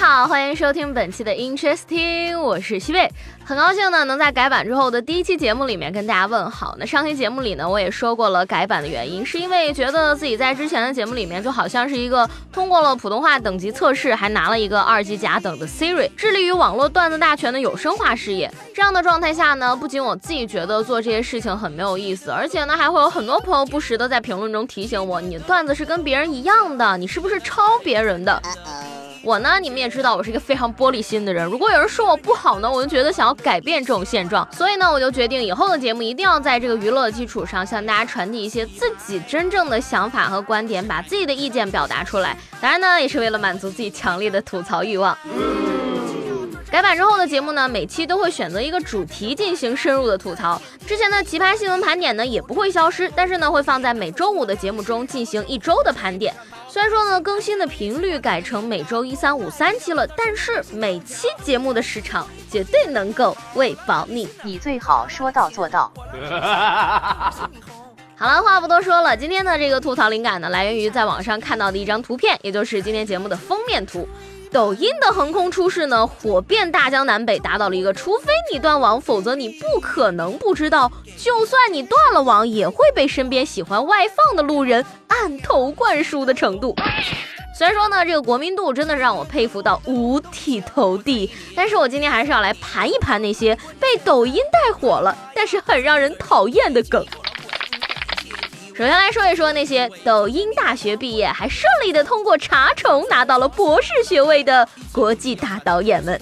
好，欢迎收听本期的 Interesting，我是西贝，很高兴呢能在改版之后的第一期节目里面跟大家问好。那上期节目里呢，我也说过了改版的原因，是因为觉得自己在之前的节目里面就好像是一个通过了普通话等级测试，还拿了一个二级甲等的 Siri，致力于网络段子大全的有声化事业。这样的状态下呢，不仅我自己觉得做这些事情很没有意思，而且呢，还会有很多朋友不时的在评论中提醒我，你的段子是跟别人一样的，你是不是抄别人的？我呢，你们也知道，我是一个非常玻璃心的人。如果有人说我不好呢，我就觉得想要改变这种现状。所以呢，我就决定以后的节目一定要在这个娱乐的基础上，向大家传递一些自己真正的想法和观点，把自己的意见表达出来。当然呢，也是为了满足自己强烈的吐槽欲望。改版之后的节目呢，每期都会选择一个主题进行深入的吐槽。之前的奇葩新闻盘点呢，也不会消失，但是呢，会放在每周五的节目中进行一周的盘点。虽然说呢，更新的频率改成每周一、三、五三期了，但是每期节目的时长绝对能够喂饱你。你最好说到做到。好了，话不多说了，今天的这个吐槽灵感呢，来源于在网上看到的一张图片，也就是今天节目的封面图。抖音的横空出世呢，火遍大江南北，达到了一个除非你断网，否则你不可能不知道。就算你断了网，也会被身边喜欢外放的路人按头灌输的程度。虽然说呢，这个国民度真的让我佩服到五体投地，但是我今天还是要来盘一盘那些被抖音带火了，但是很让人讨厌的梗。首先来说一说那些抖音大学毕业还顺利的通过查重拿到了博士学位的国际大导演们。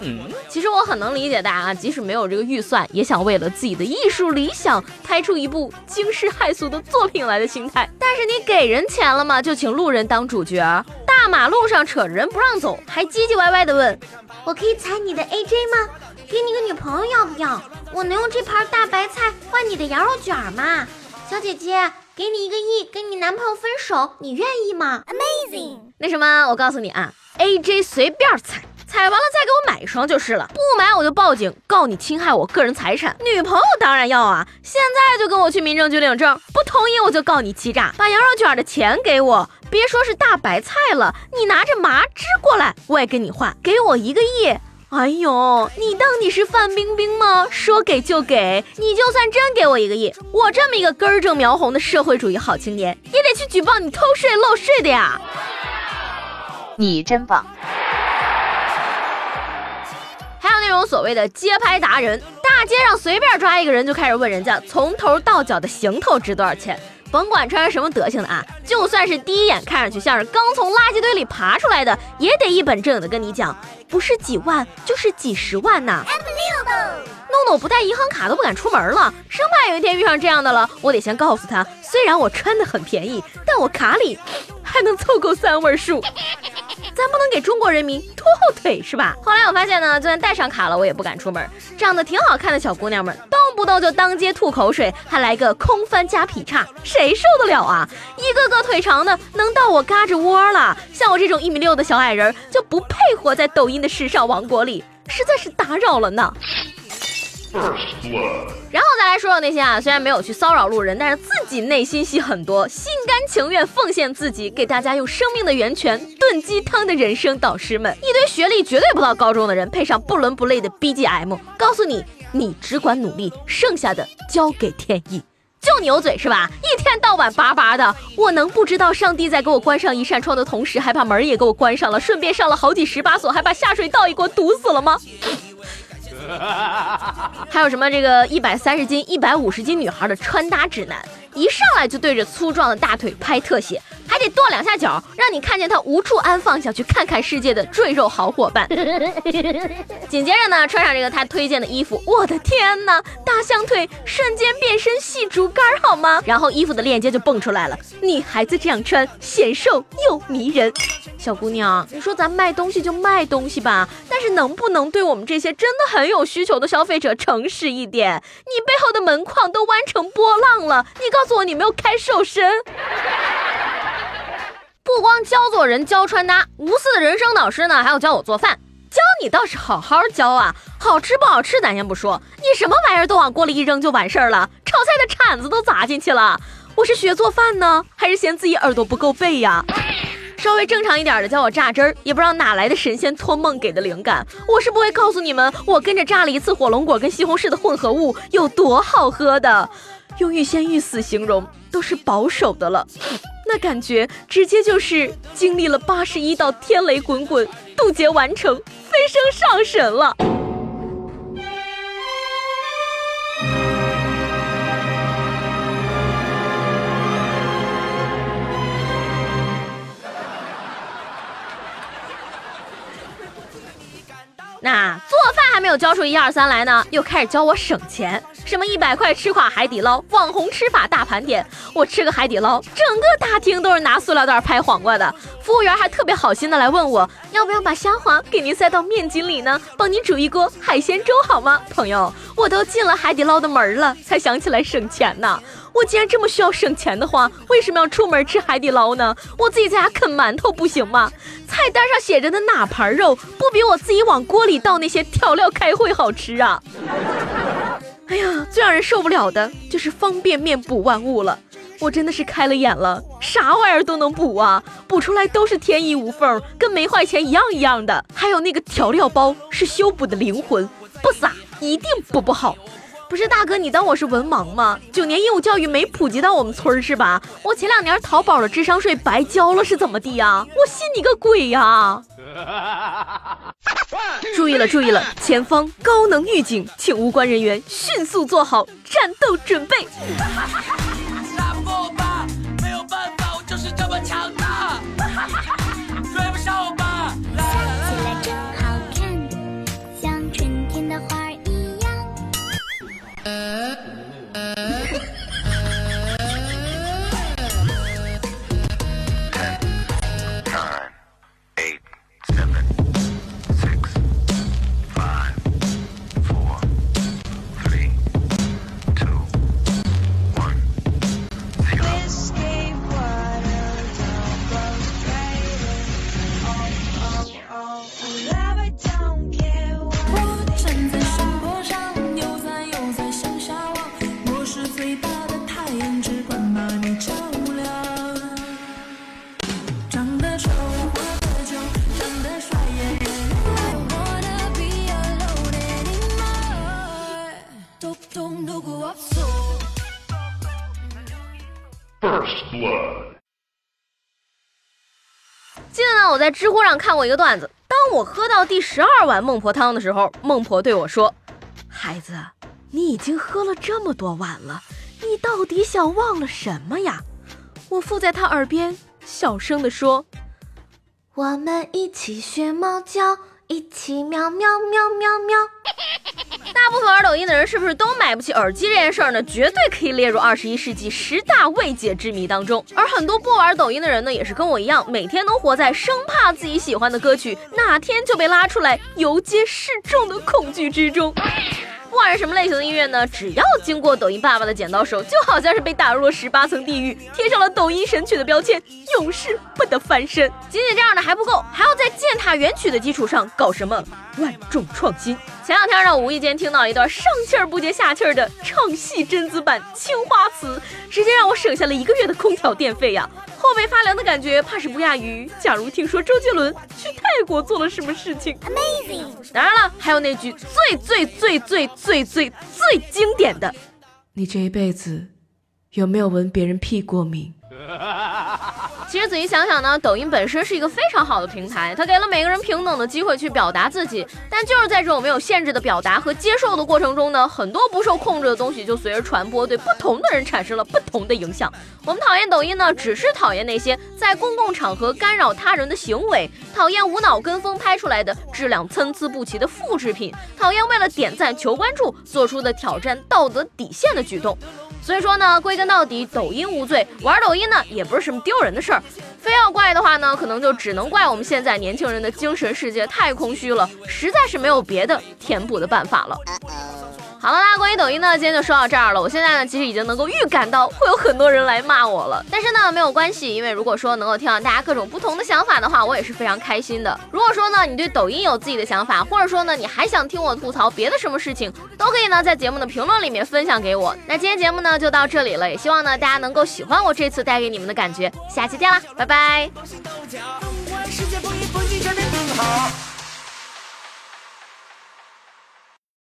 其实我很能理解大家，即使没有这个预算，也想为了自己的艺术理想拍出一部惊世骇俗的作品来的心态。但是你给人钱了吗？就请路人当主角，大马路上扯着人不让走，还唧唧歪歪的问：“我可以踩你的 AJ 吗？给你个女朋友要不要？我能用这盘大白菜换你的羊肉卷吗？小姐姐。”给你一个亿，跟你男朋友分手，你愿意吗？Amazing！那什么，我告诉你啊，AJ 随便踩，踩完了再给我买一双就是了。不买我就报警告你侵害我个人财产。女朋友当然要啊，现在就跟我去民政局领证。不同意我就告你欺诈。把羊肉卷的钱给我，别说是大白菜了，你拿着麻汁过来，我也跟你换。给我一个亿。哎呦，你当你是范冰冰吗？说给就给，你就算真给我一个亿，我这么一个根正苗红的社会主义好青年，也得去举报你偷税漏税的呀！你真棒。还有那种所谓的街拍达人，大街上随便抓一个人就开始问人家从头到脚的行头值多少钱。甭管穿成什么德行的啊，就算是第一眼看上去像是刚从垃圾堆里爬出来的，也得一本正经的跟你讲，不是几万就是几十万呐。弄得我不带银行卡都不敢出门了，生怕有一天遇上这样的了，我得先告诉他，虽然我穿的很便宜，但我卡里还能凑够三位数。咱不能给中国人民拖后腿是吧？后来我发现呢，就算带上卡了，我也不敢出门。长得挺好看的小姑娘们，动不动就当街吐口水，还来个空翻加劈叉，谁受得了啊？一个个腿长的能到我嘎吱窝了。像我这种一米六的小矮人，就不配活在抖音的时尚王国里，实在是打扰了呢。然后再来说说那些啊，虽然没有去骚扰路人，但是自己内心戏很多，心甘情愿奉献自己，给大家用生命的源泉炖鸡汤的人生导师们，一堆学历绝对不到高中的人，配上不伦不类的 BGM，告诉你，你只管努力，剩下的交给天意。就牛嘴是吧？一天到晚叭叭的，我能不知道上帝在给我关上一扇窗的同时，还把门也给我关上了，顺便上了好几十把锁，还把下水道一锅堵死了吗？还有什么这个一百三十斤、一百五十斤女孩的穿搭指南，一上来就对着粗壮的大腿拍特写，得跺两下脚，让你看见他无处安放，想去看看世界的赘肉好伙伴。紧接着呢，穿上这个他推荐的衣服，我的天哪，大象腿瞬间变身细竹竿好吗？然后衣服的链接就蹦出来了，女孩子这样穿显瘦又迷人。小姑娘，你说咱卖东西就卖东西吧，但是能不能对我们这些真的很有需求的消费者诚实一点？你背后的门框都弯成波浪了，你告诉我你没有开瘦身？不光教做人教穿搭，无私的人生导师呢，还要教我做饭。教你倒是好好教啊，好吃不好吃咱先不说，你什么玩意儿都往锅里一扔就完事儿了，炒菜的铲子都砸进去了。我是学做饭呢，还是嫌自己耳朵不够背呀？稍微正常一点的教我榨汁儿，也不知道哪来的神仙托梦给的灵感。我是不会告诉你们，我跟着榨了一次火龙果跟西红柿的混合物有多好喝的。用欲仙欲死形容都是保守的了，那感觉直接就是经历了八十一道天雷滚滚，渡劫完成，飞升上神了。那做饭还没有教出一二三来呢，又开始教我省钱。什么一百块吃垮海底捞，网红吃法大盘点。我吃个海底捞，整个大厅都是拿塑料袋拍黄瓜的。服务员还特别好心的来问我，要不要把虾滑给您塞到面筋里呢？帮您煮一锅海鲜粥好吗？朋友，我都进了海底捞的门了，才想起来省钱呢。我既然这么需要省钱的话，为什么要出门吃海底捞呢？我自己在家啃馒头不行吗？菜单上写着的哪盘肉，不比我自己往锅里倒那些调料开会好吃啊？哎呀，最让人受不了的就是方便面补万物了。我真的是开了眼了，啥玩意儿都能补啊，补出来都是天衣无缝，跟没坏钱一样一样的。还有那个调料包是修补的灵魂，不撒一定补不好。不是大哥，你当我是文盲吗？九年义务教育没普及到我们村是吧？我前两年淘宝的智商税白交了是怎么地呀？我信你个鬼呀！注意了，注意了，前方高能预警，请无关人员迅速做好战斗准备。没有办法，我就是这么强大。我在知乎上看过一个段子。当我喝到第十二碗孟婆汤的时候，孟婆对我说：“孩子，你已经喝了这么多碗了，你到底想忘了什么呀？”我附在他耳边小声地说：“我们一起学猫叫。”一起喵喵喵喵喵！大部分玩抖音的人是不是都买不起耳机这件事儿呢？绝对可以列入二十一世纪十大未解之谜当中。而很多不玩抖音的人呢，也是跟我一样，每天都活在生怕自己喜欢的歌曲哪天就被拉出来游街示众的恐惧之中。不管是什么类型的音乐呢，只要经过抖音爸爸的剪刀手，就好像是被打入了十八层地狱，贴上了抖音神曲的标签，永世不得翻身。仅仅这样的还不够，还要在践踏原曲的基础上搞什么万众创新。前两天呢，无意间听到一段上气儿不接下气儿的唱戏贞子版《青花瓷》，直接让我省下了一个月的空调电费呀。后背发凉的感觉，怕是不亚于假如听说周杰伦去泰国做了什么事情。Amazing！当然了，还有那句最最最最最最最经典的：“你这一辈子有没有闻别人屁过敏？” 其实仔细想想呢，抖音本身是一个非常好的平台，它给了每个人平等的机会去表达自己。但就是在这种没有限制的表达和接受的过程中呢，很多不受控制的东西就随着传播，对不同的人产生了不同的影响。我们讨厌抖音呢，只是讨厌那些在公共场合干扰他人的行为，讨厌无脑跟风拍出来的质量参差不齐的复制品，讨厌为了点赞求关注做出的挑战道德底线的举动。所以说呢，归根到底，抖音无罪，玩抖音呢也不是什么丢人的事儿。非要怪的话呢，可能就只能怪我们现在年轻人的精神世界太空虚了，实在是没有别的填补的办法了。好了啦，关于抖音呢，今天就说到这儿了。我现在呢，其实已经能够预感到会有很多人来骂我了。但是呢，没有关系，因为如果说能够听到大家各种不同的想法的话，我也是非常开心的。如果说呢，你对抖音有自己的想法，或者说呢，你还想听我吐槽别的什么事情，都可以呢，在节目的评论里面分享给我。那今天节目呢，就到这里了，也希望呢，大家能够喜欢我这次带给你们的感觉。下期见啦，拜拜。好。